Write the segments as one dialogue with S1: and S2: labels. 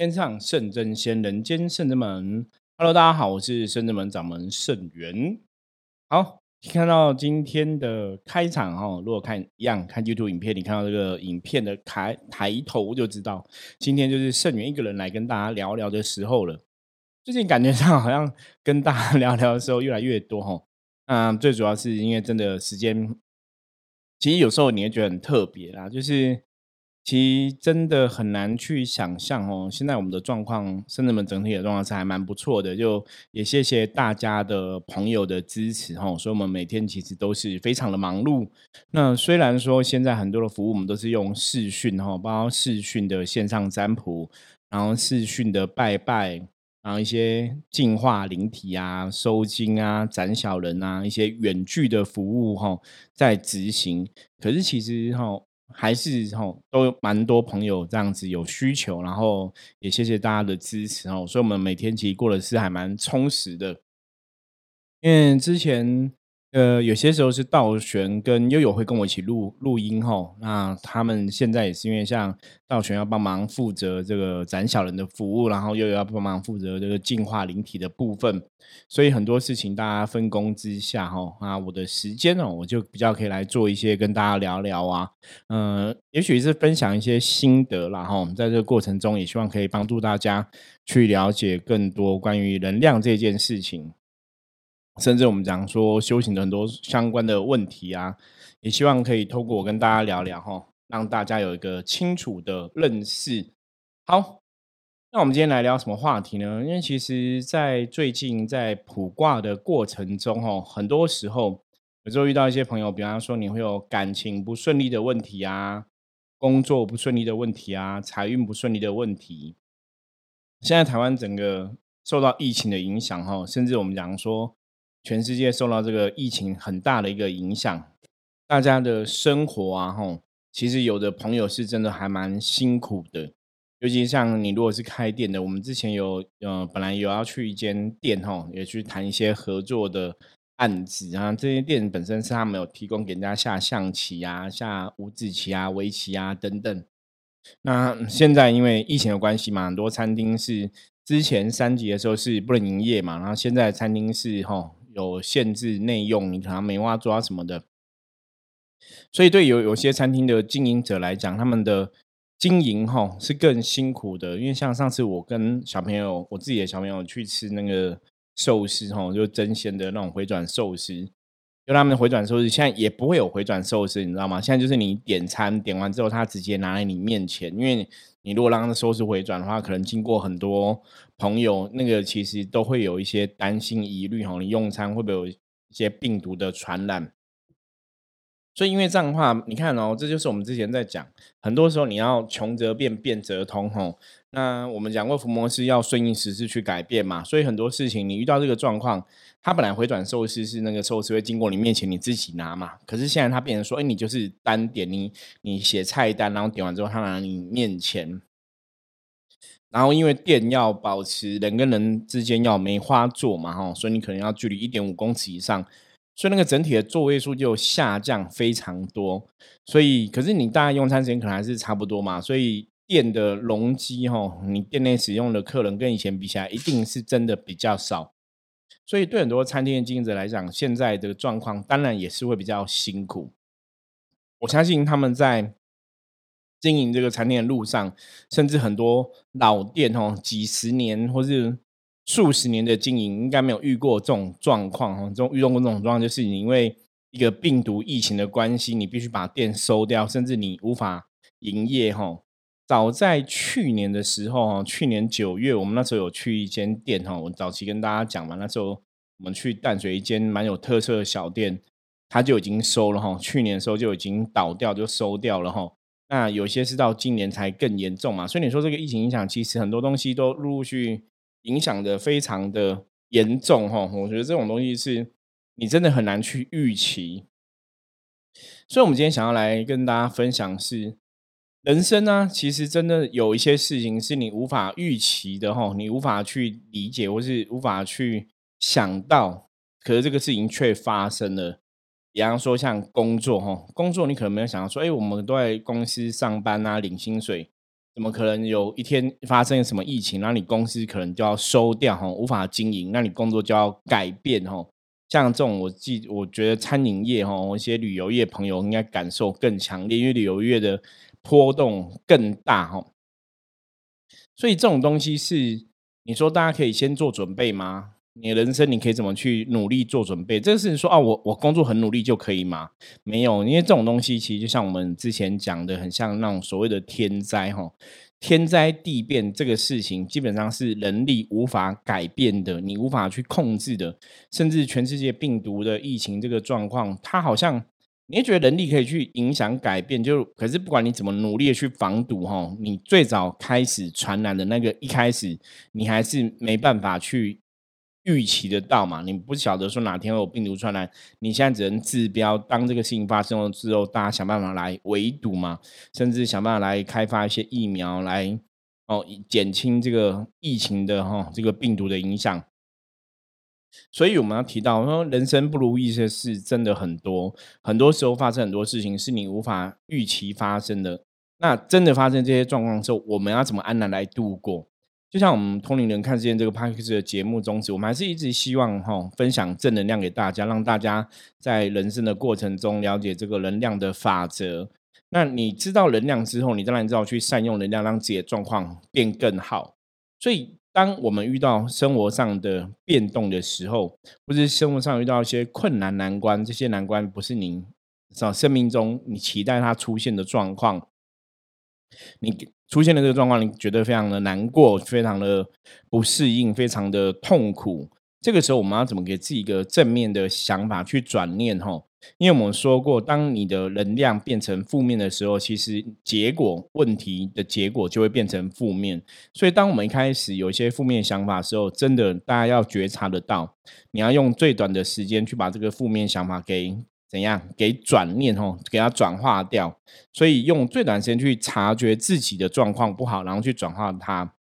S1: 天上圣真仙，人间圣真门。Hello，大家好，我是圣真门掌门圣元。好，看到今天的开场哈，如果看一样看 YouTube 影片，你看到这个影片的抬抬头就知道，今天就是圣元一个人来跟大家聊聊的时候了。最近感觉上好像跟大家聊聊的时候越来越多哈。嗯，最主要是因为真的时间，其实有时候你会觉得很特别啦，就是。其实真的很难去想象哦，现在我们的状况，甚至们整体的状况是还蛮不错的，就也谢谢大家的朋友的支持哈。所以，我们每天其实都是非常的忙碌。那虽然说现在很多的服务我们都是用视讯哈，包括视讯的线上占卜，然后视讯的拜拜，然后一些净化灵体啊、收金啊、斩小人啊，一些远距的服务哈，在执行。可是其实哈。还是吼都蛮多朋友这样子有需求，然后也谢谢大家的支持哦，所以我们每天其实过的是还蛮充实的，因为之前。呃，有些时候是道玄跟悠悠会跟我一起录录音吼，那他们现在也是因为像道玄要帮忙负责这个斩小人的服务，然后悠悠要帮忙负责这个净化灵体的部分，所以很多事情大家分工之下哈，啊，我的时间哦，我就比较可以来做一些跟大家聊聊啊，嗯，也许是分享一些心得啦哈，在这个过程中也希望可以帮助大家去了解更多关于能量这件事情。甚至我们讲说修行的很多相关的问题啊，也希望可以透过我跟大家聊聊哈，让大家有一个清楚的认识。好，那我们今天来聊什么话题呢？因为其实，在最近在卜卦的过程中，哈，很多时候有时候遇到一些朋友，比方说你会有感情不顺利的问题啊，工作不顺利的问题啊，财运不顺利的问题。现在台湾整个受到疫情的影响，哈，甚至我们讲说。全世界受到这个疫情很大的一个影响，大家的生活啊，吼，其实有的朋友是真的还蛮辛苦的，尤其像你如果是开店的，我们之前有，呃，本来有要去一间店，吼，也去谈一些合作的案子啊，这些店本身是他们有提供给人家下象棋啊、下五子棋啊、围棋啊等等。那现在因为疫情的关系嘛，很多餐厅是之前三级的时候是不能营业嘛，然后现在餐厅是，吼。有限制内用，你可能没挖抓什么的，所以对有有些餐厅的经营者来讲，他们的经营哈是更辛苦的。因为像上次我跟小朋友，我自己的小朋友去吃那个寿司哈，就真鲜的那种回转寿司，就他们回转寿司现在也不会有回转寿司，你知道吗？现在就是你点餐点完之后，他直接拿在你面前，因为。你如果让他收视回转的话，可能经过很多朋友，那个其实都会有一些担心疑虑哈。你用餐会不会有一些病毒的传染？所以因为这样的话，你看哦，这就是我们之前在讲，很多时候你要穷则变，变则通吼。那我们讲过，伏魔是要顺应时势去改变嘛，所以很多事情你遇到这个状况。他本来回转寿司是那个寿司会经过你面前，你自己拿嘛。可是现在他变成说，哎，你就是单点，你你写菜单，然后点完之后他拿你面前。然后因为店要保持人跟人之间要梅花座嘛，哈，所以你可能要距离一点五公尺以上，所以那个整体的座位数就下降非常多。所以可是你大概用餐时间可能还是差不多嘛，所以店的容积哈，你店内使用的客人跟以前比起来，一定是真的比较少。所以对很多餐厅的经营者来讲，现在的状况当然也是会比较辛苦。我相信他们在经营这个餐厅的路上，甚至很多老店哦，几十年或是数十年的经营，应该没有遇过这种状况哦。这种遇到过这种状况，就是你因为一个病毒疫情的关系，你必须把店收掉，甚至你无法营业哈。早在去年的时候，哈，去年九月，我们那时候有去一间店，哈，我早期跟大家讲嘛，那时候我们去淡水一间蛮有特色的小店，它就已经收了，哈，去年的时候就已经倒掉，就收掉了，哈。那有些是到今年才更严重嘛，所以你说这个疫情影响，其实很多东西都陆陆续影响的非常的严重，哈。我觉得这种东西是你真的很难去预期，所以我们今天想要来跟大家分享是。人生呢，其实真的有一些事情是你无法预期的哈，你无法去理解，或是无法去想到，可是这个事情却发生了。比方说像工作哈，工作你可能没有想到说，哎，我们都在公司上班啊，领薪水，怎么可能有一天发生什么疫情，然后你公司可能就要收掉哈，无法经营，那你工作就要改变哈。像这种，我记我觉得餐饮业哈，一些旅游业朋友应该感受更强烈，因为旅游业的波动更大哈。所以这种东西是你说大家可以先做准备吗？你人生你可以怎么去努力做准备？这个是说啊，我我工作很努力就可以吗？没有，因为这种东西其实就像我们之前讲的，很像那种所谓的天灾哈，天灾地变这个事情基本上是人力无法改变的，你无法去控制的，甚至全世界病毒的疫情这个状况，它好像。你也觉得人力可以去影响改变，就可是不管你怎么努力的去防堵哈，你最早开始传染的那个一开始，你还是没办法去预期得到嘛？你不晓得说哪天会有病毒传染，你现在只能治标。当这个事情发生了之后，大家想办法来围堵嘛，甚至想办法来开发一些疫苗来哦，减轻这个疫情的哈这个病毒的影响。所以我们要提到说，人生不如意的事真的很多，很多时候发生很多事情是你无法预期发生的。那真的发生这些状况之后，我们要怎么安然来度过？就像我们通灵人看之前这个 p a c k a g e 的节目宗旨，我们还是一直希望哈分享正能量给大家，让大家在人生的过程中了解这个能量的法则。那你知道能量之后，你当然知道去善用能量，让自己的状况变更好。所以。当我们遇到生活上的变动的时候，或是生活上遇到一些困难难关，这些难关不是您在生命中你期待它出现的状况，你出现的这个状况，你觉得非常的难过，非常的不适应，非常的痛苦。这个时候，我们要怎么给自己一个正面的想法去转念？哈。因为我们说过，当你的能量变成负面的时候，其实结果问题的结果就会变成负面。所以，当我们一开始有一些负面想法的时候，真的大家要觉察得到，你要用最短的时间去把这个负面想法给怎样给转念哦，给它转化掉。所以，用最短时间去察觉自己的状况不好，然后去转化它。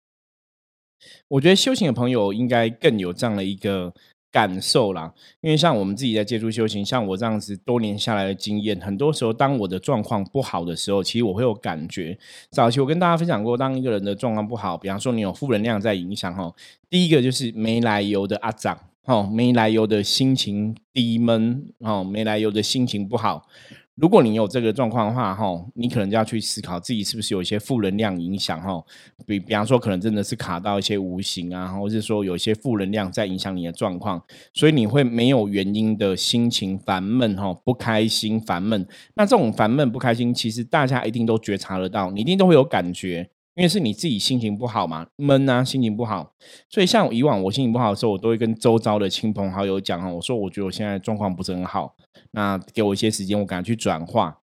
S1: 我觉得修行的朋友应该更有这样的一个。感受啦，因为像我们自己在接触修行，像我这样子多年下来的经验，很多时候当我的状况不好的时候，其实我会有感觉。早期我跟大家分享过，当一个人的状况不好，比方说你有负能量在影响哈，第一个就是没来由的阿长，哦，没来由的心情低闷，哦，没来由的心情不好。如果你有这个状况的话，哈，你可能就要去思考自己是不是有一些负能量影响，哈，比比方说可能真的是卡到一些无形啊，或者是说有一些负能量在影响你的状况，所以你会没有原因的心情烦闷，哈，不开心、烦闷。那这种烦闷、不开心，其实大家一定都觉察得到，你一定都会有感觉。因为是你自己心情不好嘛，闷啊，心情不好，所以像以往我心情不好的时候，我都会跟周遭的亲朋好友讲哈，我说我觉得我现在状况不是很好，那给我一些时间，我赶快去转化。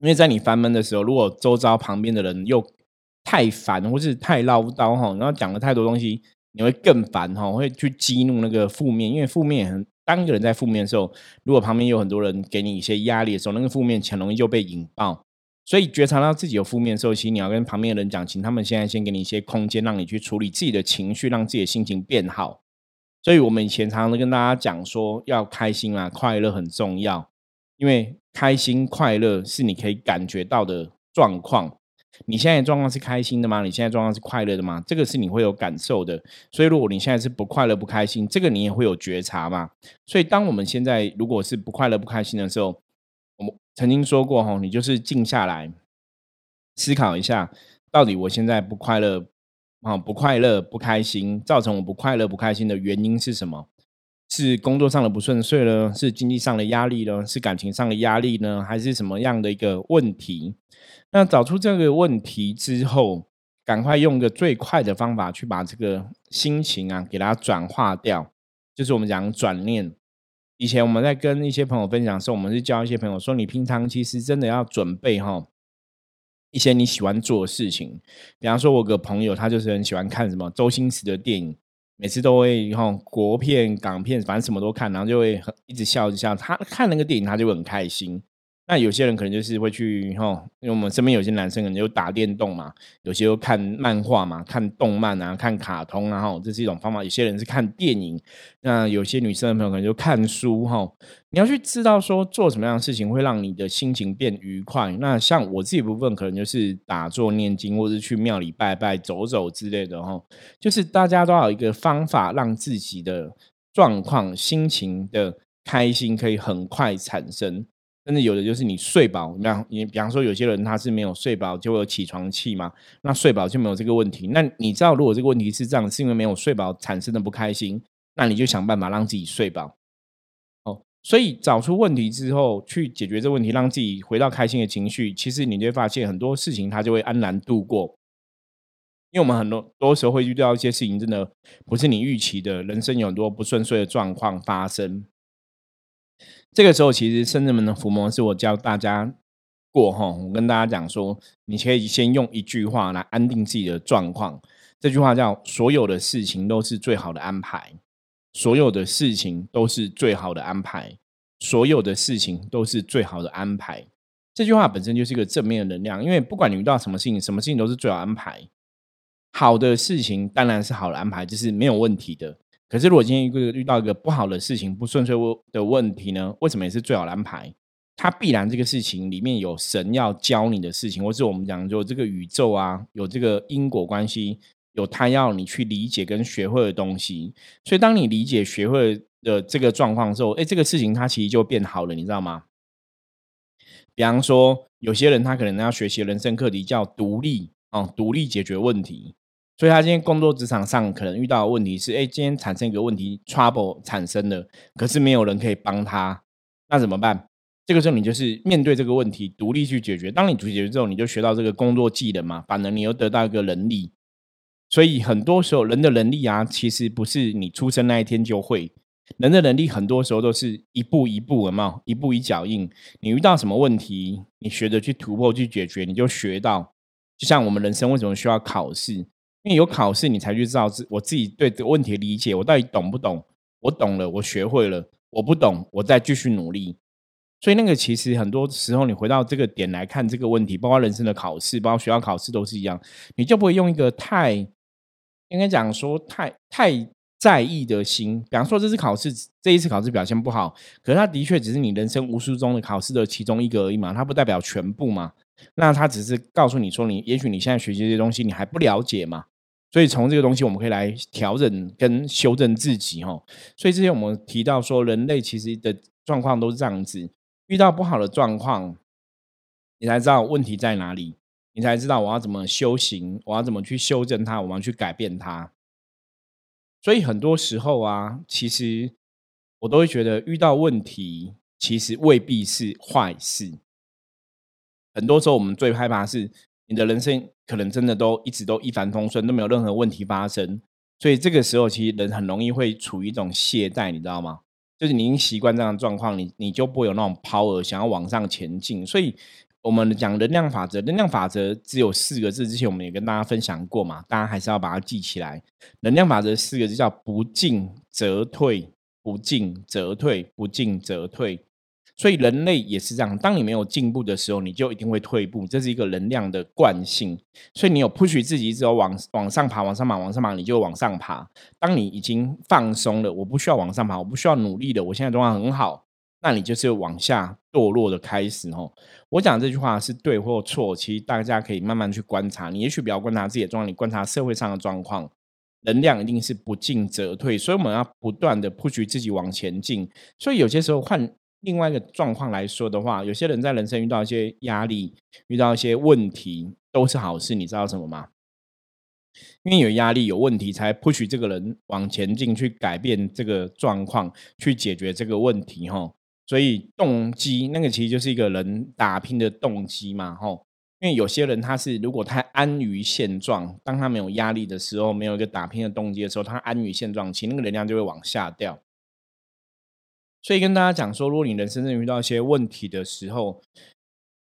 S1: 因为在你烦闷的时候，如果周遭旁边的人又太烦或是太唠叨哈，然后讲了太多东西，你会更烦哈，会去激怒那个负面，因为负面很，当一个人在负面的时候，如果旁边有很多人给你一些压力的时候，那个负面很容易就被引爆。所以觉察到自己有负面时候，其实你要跟旁边的人讲，请他们现在先给你一些空间，让你去处理自己的情绪，让自己的心情变好。所以我们以前常常跟大家讲说，要开心啊，快乐很重要，因为开心快乐是你可以感觉到的状况。你现在状况是开心的吗？你现在状况是快乐的吗？这个是你会有感受的。所以如果你现在是不快乐、不开心，这个你也会有觉察嘛。所以当我们现在如果是不快乐、不开心的时候，曾经说过哈，你就是静下来思考一下，到底我现在不快乐啊，不快乐、不开心，造成我不快乐、不开心的原因是什么？是工作上的不顺遂呢？是经济上的压力呢？是感情上的压力呢？还是什么样的一个问题？那找出这个问题之后，赶快用个最快的方法去把这个心情啊，给它转化掉，就是我们讲转念。以前我们在跟一些朋友分享的时候，我们是教一些朋友说：“你平常其实真的要准备哈一些你喜欢做的事情。比方说，我个朋友他就是很喜欢看什么周星驰的电影，每次都会哈国片、港片，反正什么都看，然后就会一直笑一直笑。他看那个电影，他就会很开心。那有些人可能就是会去哈，因为我们身边有些男生可能就打电动嘛，有些又看漫画嘛，看动漫啊，看卡通啊，哈，这是一种方法。有些人是看电影，那有些女生的朋友可能就看书哈。你要去知道说做什么样的事情会让你的心情变愉快。那像我自己部分，可能就是打坐念经，或者是去庙里拜拜、走走之类的哈。就是大家都有一个方法，让自己的状况、心情的开心可以很快产生。甚至有的就是你睡饱，那你比方说有些人他是没有睡饱就会有起床气嘛，那睡饱就没有这个问题。那你知道如果这个问题是这样，是因为没有睡饱产生的不开心，那你就想办法让自己睡饱。哦，所以找出问题之后去解决这问题，让自己回到开心的情绪，其实你就会发现很多事情它就会安然度过。因为我们很多多时候会遇到一些事情，真的不是你预期的，人生有很多不顺遂的状况发生。这个时候，其实圣人们的伏魔是我教大家过哈。我跟大家讲说，你可以先用一句话来安定自己的状况。这句话叫“所有的事情都是最好的安排”，所有的事情都是最好的安排，所有的事情都是最好的安排。这句话本身就是一个正面的能量，因为不管你遇到什么事情，什么事情都是最好安排。好的事情当然是好的安排，这是没有问题的。可是，如果今天一个遇到一个不好的事情、不顺遂的问题呢？为什么也是最好的安排？它必然这个事情里面有神要教你的事情，或是我们讲就这个宇宙啊，有这个因果关系，有他要你去理解跟学会的东西。所以，当你理解、学会的这个状况之后，哎，这个事情它其实就变好了，你知道吗？比方说，有些人他可能要学习人生课题叫独立啊，独立解决问题。所以他今天工作职场上可能遇到的问题是：哎，今天产生一个问题，trouble 产生了，可是没有人可以帮他，那怎么办？这个时候你就是面对这个问题，独立去解决。当你独立解决之后，你就学到这个工作技能嘛，反而你又得到一个能力。所以很多时候人的能力啊，其实不是你出生那一天就会，人的能力很多时候都是一步一步的嘛，一步一脚印。你遇到什么问题，你学着去突破去解决，你就学到。就像我们人生为什么需要考试？因为有考试，你才去知道自我自己对这个问题的理解，我到底懂不懂？我懂了，我学会了；我不懂，我再继续努力。所以那个其实很多时候，你回到这个点来看这个问题，包括人生的考试，包括学校考试都是一样，你就不会用一个太应该讲说太太在意的心。比方说，这次考试这一次考试表现不好，可是它的确只是你人生无数中的考试的其中一个而已嘛，它不代表全部嘛。那它只是告诉你说，你也许你现在学习这些东西，你还不了解嘛。所以从这个东西，我们可以来调整跟修正自己哈。所以之前我们提到说，人类其实的状况都是这样子：遇到不好的状况，你才知道问题在哪里，你才知道我要怎么修行，我要怎么去修正它，我们要去改变它。所以很多时候啊，其实我都会觉得，遇到问题其实未必是坏事。很多时候，我们最害怕是。你的人生可能真的都一直都一帆风顺，都没有任何问题发生，所以这个时候其实人很容易会处于一种懈怠，你知道吗？就是你已经习惯这样的状况，你你就不会有那种 power 想要往上前进。所以我们讲能量法则，能量法则只有四个字，之前我们也跟大家分享过嘛，大家还是要把它记起来。能量法则四个字叫不进则退，不进则退，不进则退。所以人类也是这样，当你没有进步的时候，你就一定会退步，这是一个能量的惯性。所以你有 push 自己，只有往往上爬，往上爬，往上爬，你就往上爬。当你已经放松了，我不需要往上爬，我不需要努力的，我现在状况很好，那你就是往下堕落的开始。吼，我讲这句话是对或错，其实大家可以慢慢去观察。你也许不要观察自己的状况，你观察社会上的状况，能量一定是不进则退，所以我们要不断的 push 自己往前进。所以有些时候换。另外一个状况来说的话，有些人在人生遇到一些压力、遇到一些问题，都是好事。你知道什么吗？因为有压力、有问题，才 push 这个人往前进，去改变这个状况，去解决这个问题。哈，所以动机那个其实就是一个人打拼的动机嘛。哈，因为有些人他是如果他安于现状，当他没有压力的时候，没有一个打拼的动机的时候，他安于现状，其实那个能量就会往下掉。所以跟大家讲说，如果你人生中遇到一些问题的时候，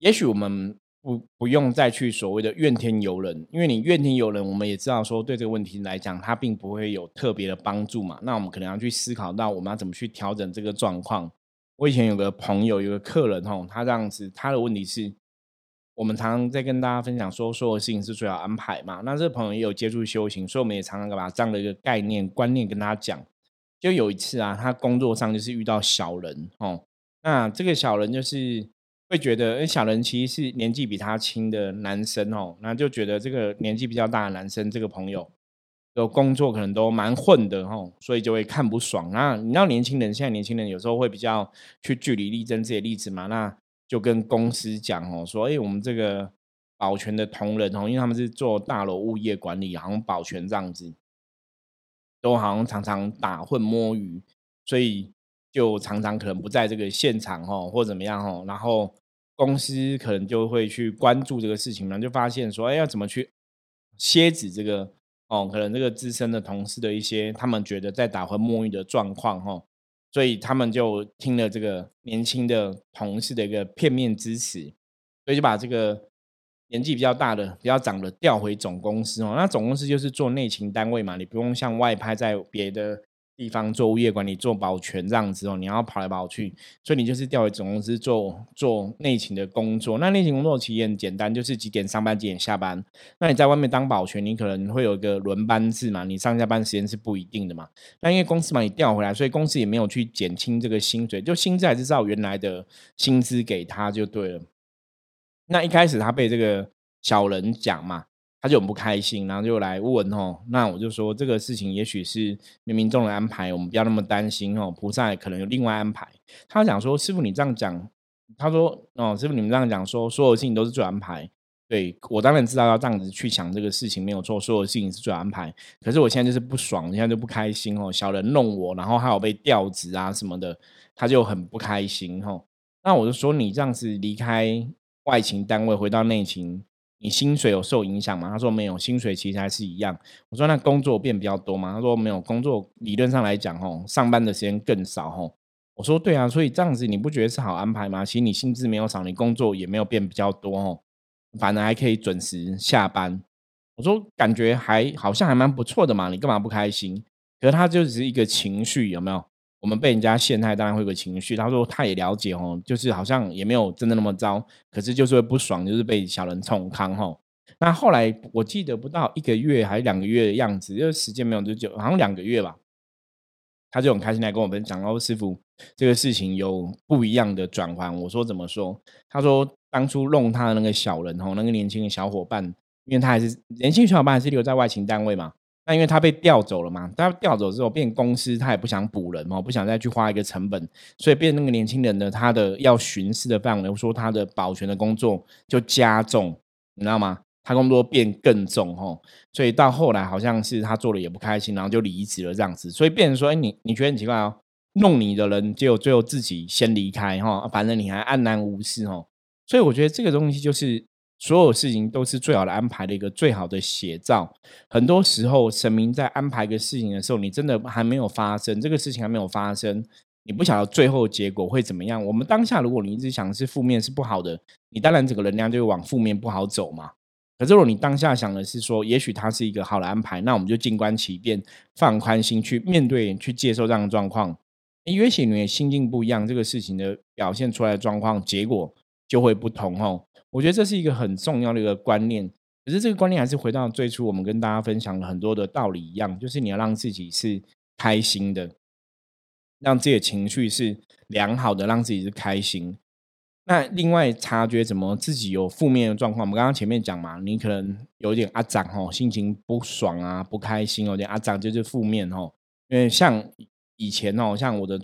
S1: 也许我们不不用再去所谓的怨天尤人，因为你怨天尤人，我们也知道说对这个问题来讲，它并不会有特别的帮助嘛。那我们可能要去思考到，我们要怎么去调整这个状况。我以前有个朋友，有个客人吼，他这样子，他的问题是，我们常常在跟大家分享说，所有事情是最好安排嘛。那这个朋友也有接触修行，所以我们也常常把这样的一个概念观念跟他讲。就有一次啊，他工作上就是遇到小人哦，那这个小人就是会觉得，哎，小人其实是年纪比他轻的男生哦，那就觉得这个年纪比较大的男生，这个朋友。的工作可能都蛮混的哦，所以就会看不爽。那你知道年轻人现在年轻人有时候会比较去据理力争这些例子嘛？那就跟公司讲哦，说哎，我们这个保全的同仁哦，因为他们是做大楼物业管理，好像保全这样子，都好像常常打混摸鱼，所以就常常可能不在这个现场哦，或怎么样哦。然后公司可能就会去关注这个事情嘛，就发现说，哎，要怎么去蝎子这个。哦，可能这个资深的同事的一些，他们觉得在打混摸鱼的状况，哈，所以他们就听了这个年轻的同事的一个片面支持，所以就把这个年纪比较大的、比较长的调回总公司哦。那总公司就是做内勤单位嘛，你不用像外派在别的。地方做物业管理、做保全这样子哦，你要跑来跑去，所以你就是调回总公司做做内勤的工作。那内勤工作其实很简单，就是几点上班、几点下班。那你在外面当保全，你可能会有一个轮班制嘛，你上下班时间是不一定的嘛。那因为公司把你调回来，所以公司也没有去减轻这个薪水，就薪资还是照原来的薪资给他就对了。那一开始他被这个小人讲嘛。他就很不开心，然后就来问哦，那我就说这个事情也许是冥冥中的安排，我们不要那么担心哦，菩萨可能有另外安排。他讲说，师傅你这样讲，他说哦，师傅你们这样讲说，所有事情都是最安排。对我当然知道要这样子去想这个事情没有错，所有事情是最安排。可是我现在就是不爽，现在就不开心哦，小人弄我，然后还有被调职啊什么的，他就很不开心哦。那我就说你这样子离开外勤单位回到内勤。你薪水有受影响吗？他说没有，薪水其实还是一样。我说那工作变比较多吗？他说没有，工作理论上来讲，吼，上班的时间更少，吼。我说对啊，所以这样子你不觉得是好安排吗？其实你薪资没有少，你工作也没有变比较多，吼，反而还可以准时下班。我说感觉还好像还蛮不错的嘛，你干嘛不开心？可是他就只是一个情绪，有没有？我们被人家陷害，当然会有个情绪。他说他也了解哦，就是好像也没有真的那么糟，可是就是会不爽，就是被小人冲康哈。那后来我记得不到一个月还是两个月的样子，因为时间没有多久，好像两个月吧。他就很开心来跟我们讲哦，师傅这个事情有不一样的转换。我说怎么说？他说当初弄他的那个小人哦，那个年轻的小伙伴，因为他还是年轻小伙伴，还是留在外勤单位嘛。那因为他被调走了嘛，他调走之后变公司，他也不想补人嘛，不想再去花一个成本，所以变那个年轻人呢，他的要巡视的范围，说他的保全的工作就加重，你知道吗？他工作变更重哦，所以到后来好像是他做了也不开心，然后就离职了这样子，所以变成说，哎，你你觉得很奇怪哦，弄你的人结果最后自己先离开哈，反正你还安然无事哦，所以我觉得这个东西就是。所有事情都是最好的安排的一个最好的写照。很多时候，神明在安排一个事情的时候，你真的还没有发生，这个事情还没有发生，你不晓得最后结果会怎么样。我们当下，如果你一直想的是负面是不好的，你当然整个能量就会往负面不好走嘛。可是如果你当下想的是说，也许它是一个好的安排，那我们就静观其变，放宽心去面对、去接受这样的状况。也许你的心境不一样，这个事情的表现出来的状况结果就会不同哦。我觉得这是一个很重要的一个观念，可是这个观念还是回到最初我们跟大家分享了很多的道理一样，就是你要让自己是开心的，让自己的情绪是良好的，让自己是开心。那另外察觉怎么自己有负面的状况，我们刚刚前面讲嘛，你可能有点阿长哦，心情不爽啊，不开心，有点阿长就是负面哦。因为像以前哦，像我的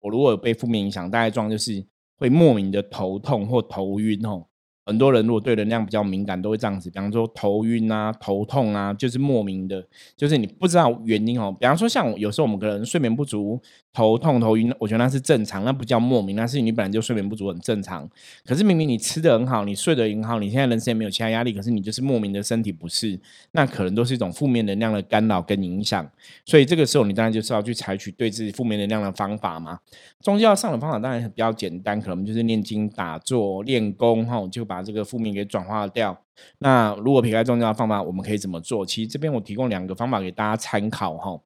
S1: 我如果有被负面影响，大概状就是会莫名的头痛或头晕哦。很多人如果对能量比较敏感，都会这样子，比方说头晕啊、头痛啊，就是莫名的，就是你不知道原因哦。比方说像有时候我们可能睡眠不足。头痛头晕，我觉得那是正常，那不叫莫名，那是你本来就睡眠不足，很正常。可是明明你吃的很好，你睡得很好，你现在人生也没有其他压力，可是你就是莫名的身体不适，那可能都是一种负面能量的干扰跟影响。所以这个时候，你当然就是要去采取对自己负面能量的方法嘛。宗教上的方法当然比较简单，可能就是念经、打坐、练功，哈，就把这个负面给转化掉。那如果撇开宗教的方法，我们可以怎么做？其实这边我提供两个方法给大家参考，哈。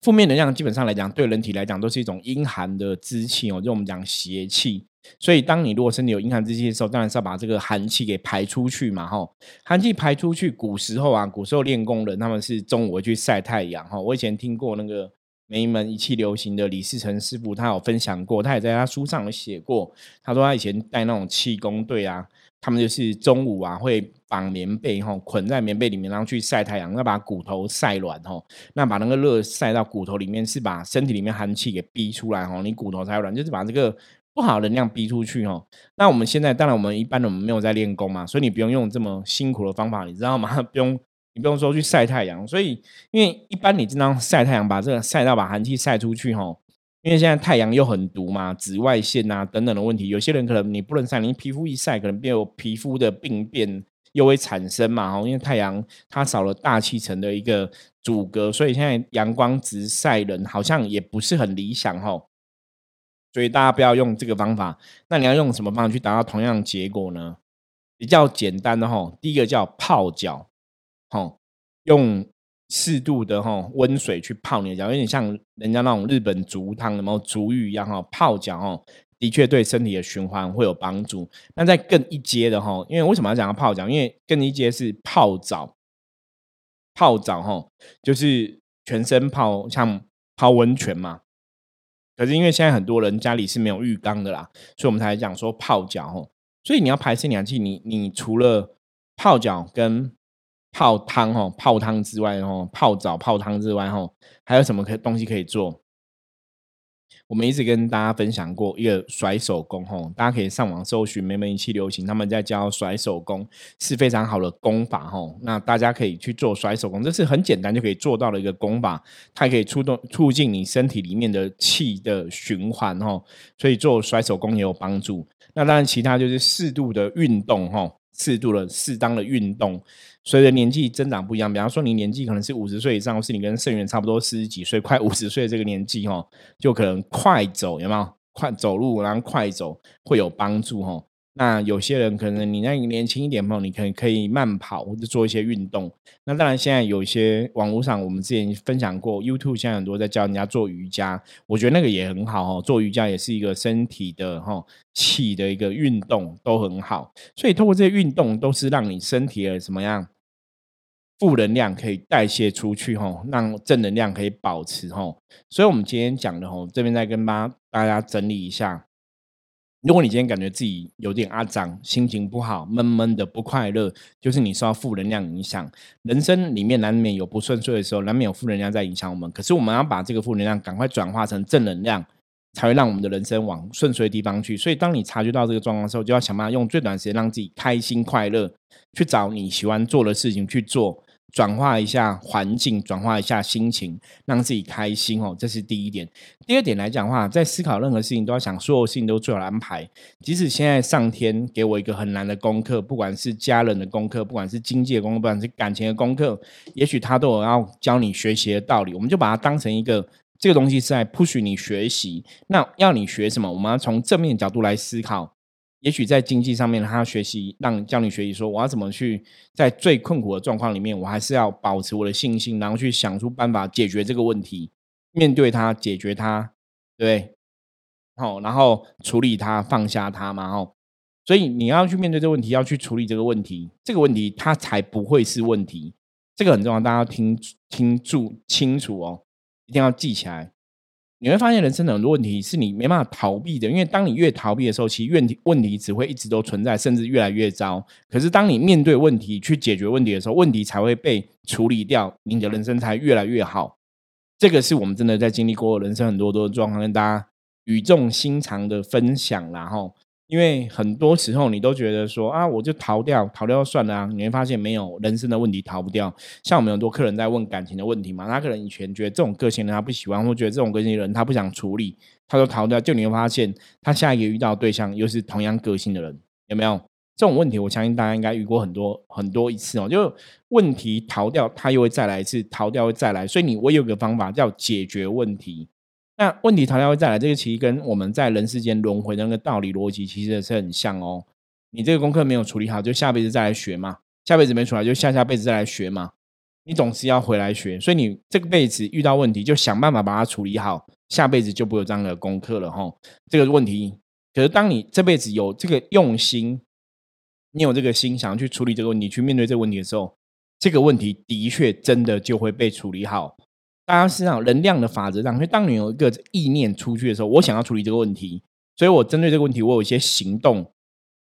S1: 负面能量基本上来讲，对人体来讲都是一种阴寒的之气哦，就我们讲邪气。所以，当你如果身体有阴寒之气的时候，当然是要把这个寒气给排出去嘛，吼。寒气排出去，古时候啊，古时候练功人他们是中午去晒太阳，哈。我以前听过那个梅门一气流行的李世成师傅，他有分享过，他也在他书上有写过，他说他以前带那种气功队啊。他们就是中午啊，会绑棉被哈，捆在棉被里面，然后去晒太阳，要把骨头晒软哈。那把那个热晒到骨头里面，是把身体里面寒气给逼出来哈，你骨头才软，就是把这个不好的能量逼出去哈。那我们现在当然我们一般的我们没有在练功嘛，所以你不用用这么辛苦的方法，你知道吗？不用，你不用说去晒太阳。所以因为一般你经常晒太阳，把这个晒到把寒气晒出去哈。因为现在太阳又很毒嘛，紫外线啊等等的问题，有些人可能你不能晒，你皮肤一晒，可能变有皮肤的病变又会产生嘛。哦，因为太阳它少了大气层的一个阻隔，所以现在阳光直晒人好像也不是很理想哈。所以大家不要用这个方法。那你要用什么方法去达到同样的结果呢？比较简单的哈，第一个叫泡脚，哈，用。适度的哈温水去泡你的脚，有点像人家那种日本足汤、然后足浴一样哈。泡脚哈，的确对身体的循环会有帮助。那再更一阶的哈，因为为什么要讲到泡脚？因为更一阶是泡澡，泡澡哈，就是全身泡，像泡温泉嘛。可是因为现在很多人家里是没有浴缸的啦，所以我们才讲说泡脚哈。所以你要排肾阳气，你你除了泡脚跟泡汤哈，泡汤之外哈，泡澡泡汤之外哈，还有什么可东西可以做？我们一直跟大家分享过一个甩手功哈，大家可以上网搜寻“梅门一期流行”，他们在教甩手功是非常好的功法哈。那大家可以去做甩手功，这是很简单就可以做到的一个功法，它可以促动促进你身体里面的气的循环哈，所以做甩手功也有帮助。那当然，其他就是适度的运动哈，适度的适当的运动。随着年纪增长不一样，比方说你年纪可能是五十岁以上，是你跟盛源差不多四十几岁，快五十岁这个年纪哦，就可能快走有没有？快走路然后快走会有帮助哦。那有些人可能你那年轻一点朋友，你可以可以慢跑或者做一些运动。那当然，现在有一些网络上我们之前分享过，YouTube 现在很多在教人家做瑜伽，我觉得那个也很好哦。做瑜伽也是一个身体的哈气的一个运动，都很好。所以通过这些运动，都是让你身体的什么样负能量可以代谢出去哈，让正能量可以保持哈。所以我们今天讲的哈，这边再跟大大家整理一下。如果你今天感觉自己有点阿脏，心情不好，闷闷的不快乐，就是你受到负能量影响。人生里面难免有不顺遂的时候，难免有负能量在影响我们。可是我们要把这个负能量赶快转化成正能量，才会让我们的人生往顺遂的地方去。所以，当你察觉到这个状况的时候，就要想办法用最短时间让自己开心快乐，去找你喜欢做的事情去做。转化一下环境，转化一下心情，让自己开心哦，这是第一点。第二点来讲话，在思考任何事情都要想，所有事情都做好安排。即使现在上天给我一个很难的功课，不管是家人的功课，不管是经济的功课，不管是感情的功课，也许他都有要教你学习的道理。我们就把它当成一个这个东西是在 push 你学习。那要你学什么？我们要从正面角度来思考。也许在经济上面，他学习，让教你学习，说我要怎么去在最困苦的状况里面，我还是要保持我的信心，然后去想出办法解决这个问题，面对它，解决它，对，好，然后处理它，放下它嘛，吼。所以你要去面对这个问题，要去处理这个问题，这个问题它才不会是问题，这个很重要，大家要听听住清楚哦，一定要记起来。你会发现人生的很多问题是你没办法逃避的，因为当你越逃避的时候，其实问题问题只会一直都存在，甚至越来越糟。可是当你面对问题去解决问题的时候，问题才会被处理掉，你的人生才越来越好。这个是我们真的在经历过人生很多多的状况，跟大家语重心长的分享，然后。因为很多时候你都觉得说啊，我就逃掉，逃掉算了啊。你会发现没有人生的问题逃不掉。像我们很多客人在问感情的问题嘛，他可能以前觉得这种个性人他不喜欢，或觉得这种个性的人他不想处理，他都逃掉。就你会发现，他下一个遇到对象又是同样个性的人，有没有这种问题？我相信大家应该遇过很多很多一次哦。就问题逃掉，他又会再来一次，逃掉会再来。所以你我有个方法叫解决问题。那问题逃掉会再来，这个其实跟我们在人世间轮回的那个道理逻辑其实是很像哦。你这个功课没有处理好，就下辈子再来学嘛；下辈子没出来，就下下辈子再来学嘛。你总是要回来学，所以你这个辈子遇到问题就想办法把它处理好，下辈子就不会有这样的功课了哈。这个问题，可是当你这辈子有这个用心，你有这个心想要去处理这个问题，去面对这个问题的时候，这个问题的确真的就会被处理好。大家是讲能量的法则上，所以当你有一个意念出去的时候，我想要处理这个问题，所以我针对这个问题，我有一些行动。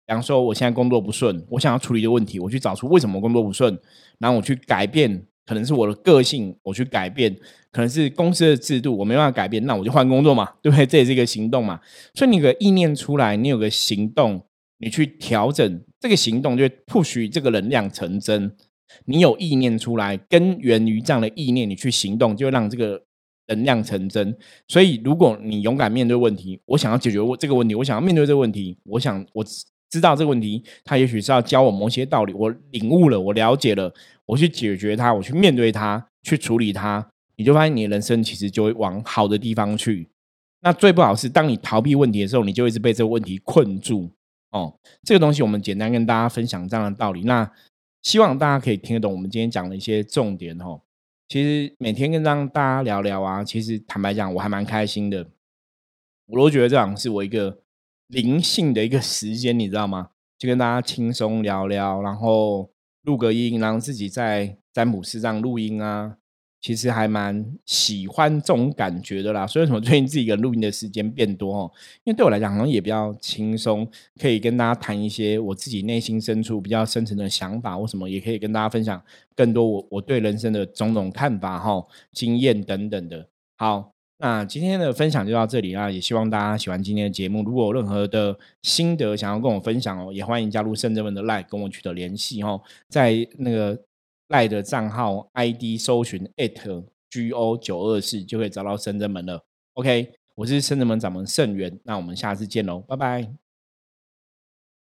S1: 比方说，我现在工作不顺，我想要处理这个问题，我去找出为什么工作不顺，然后我去改变，可能是我的个性，我去改变，可能是公司的制度，我没办法改变，那我就换工作嘛，对不对？这也是一个行动嘛。所以你有个意念出来，你有个行动，你去调整这个行动，就会促使这个能量成真。你有意念出来，根源于这样的意念，你去行动，就让这个能量成真。所以，如果你勇敢面对问题，我想要解决我这个问题，我想要面对这个问题，我想我。知道这个问题，他也许是要教我某些道理，我领悟了，我了解了，我去解决它，我去面对它，去处理它，你就发现你的人生其实就会往好的地方去。那最不好是，当你逃避问题的时候，你就一直被这个问题困住。哦，这个东西我们简单跟大家分享这样的道理。那希望大家可以听得懂我们今天讲的一些重点。哦，其实每天跟让大家聊聊啊，其实坦白讲，我还蛮开心的。我都觉得这样是我一个。灵性的一个时间，你知道吗？就跟大家轻松聊聊，然后录个音，然后自己在占卜室上录音啊。其实还蛮喜欢这种感觉的啦。所以，什么最近自己一个录音的时间变多哦？因为对我来讲，好像也比较轻松，可以跟大家谈一些我自己内心深处比较深层的想法，或什么也可以跟大家分享更多我我对人生的种种看法、哈经验等等的。好。那今天的分享就到这里啦，也希望大家喜欢今天的节目。如果有任何的心得想要跟我分享哦，也欢迎加入圣正门的 Line 跟我取得联系哦，在那个赖的账号 ID 搜寻 @go 九二四就可以找到深圳门了。OK，我是深圳门掌门盛元，那我们下次见喽，拜拜。